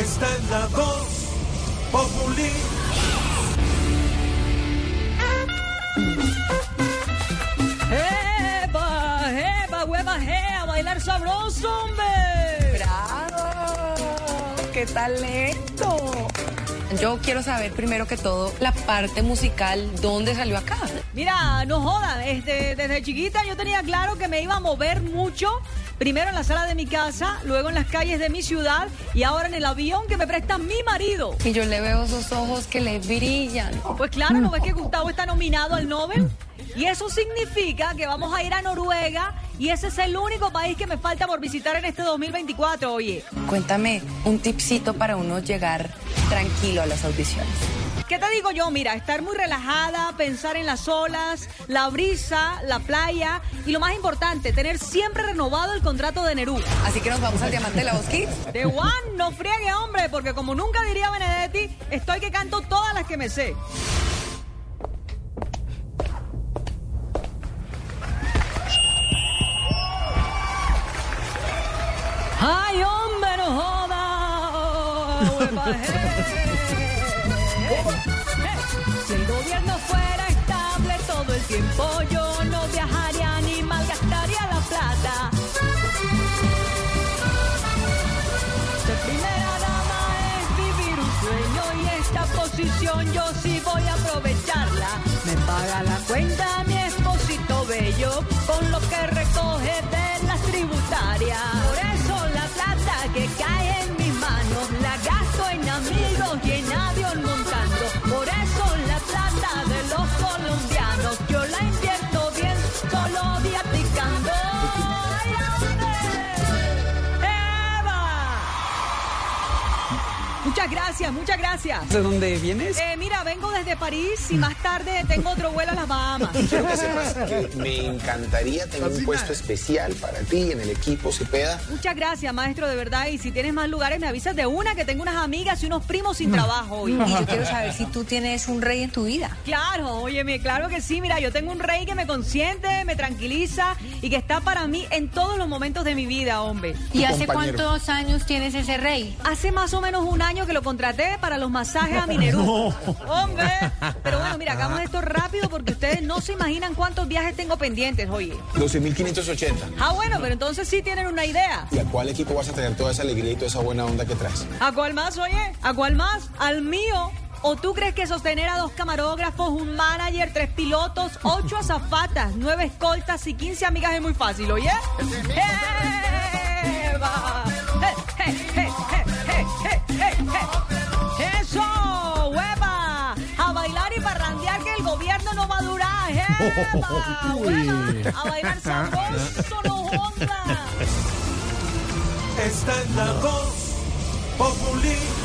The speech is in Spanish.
está en la voz Populi. ¡Epa! ¡Epa! ¡Hueva! ¡A bailar sabroso, hombre! ¡Bravo! ¡Qué talento! Yo quiero saber primero que todo la parte musical, ¿dónde salió acá? Mira, no joda, este, desde chiquita yo tenía claro que me iba a mover mucho, primero en la sala de mi casa, luego en las calles de mi ciudad y ahora en el avión que me presta mi marido. Y yo le veo esos ojos que le brillan. Pues claro, ¿no ves que Gustavo está nominado al Nobel? Y eso significa que vamos a ir a Noruega y ese es el único país que me falta por visitar en este 2024, oye. Cuéntame un tipcito para uno llegar tranquilo a las audiciones. ¿Qué te digo yo? Mira, estar muy relajada, pensar en las olas, la brisa, la playa y lo más importante, tener siempre renovado el contrato de Nerú. Así que nos vamos al Diamante de la Kids. De Juan, no friegue, hombre, porque como nunca diría Benedetti, estoy que canto todas las que me sé. ¡Ay, hombre, no joda! Je. Si el gobierno fuera estable todo el tiempo, yo no viajaría ni malgastaría la plata. Ser primera dama es vivir un sueño y esta posición yo sí voy a aprovecharla. Me paga la cuenta mi esposito bello Muchas gracias, muchas gracias. ¿De dónde vienes? Eh, mira, vengo desde París y más tarde tengo otro vuelo a las Bahamas. Quiero que sepas que me encantaría tener un puesto especial para ti en el equipo Cepeda. Muchas gracias, maestro, de verdad. Y si tienes más lugares, me avisas de una, que tengo unas amigas y unos primos sin trabajo hoy. Y yo quiero saber si tú tienes un rey en tu vida. Claro, óyeme, claro que sí. Mira, yo tengo un rey que me consiente, me tranquiliza y que está para mí en todos los momentos de mi vida, hombre. ¿Y hace compañero. cuántos años tienes ese rey? Hace más o menos un año que lo contraté para los masajes a Minerú. Hombre. Pero bueno, mira, hagamos esto rápido porque ustedes no se imaginan cuántos viajes tengo pendientes, oye. 12.580. Ah, bueno, pero entonces sí tienen una idea. ¿Y a cuál equipo vas a tener toda esa alegría y toda esa buena onda que traes? ¿A cuál más, oye? ¿A cuál más? ¿Al mío? ¿O tú crees que sostener a dos camarógrafos, un manager, tres pilotos, ocho azafatas, nueve escoltas y quince amigas es muy fácil, oye? ¡Eva! ¡Eso! ¡Hueva! A bailar y parrandear que el gobierno no va a durar. ¡Eva! ¡Hueva! A bailar sabroso, no jodas. Está en la voz Populi.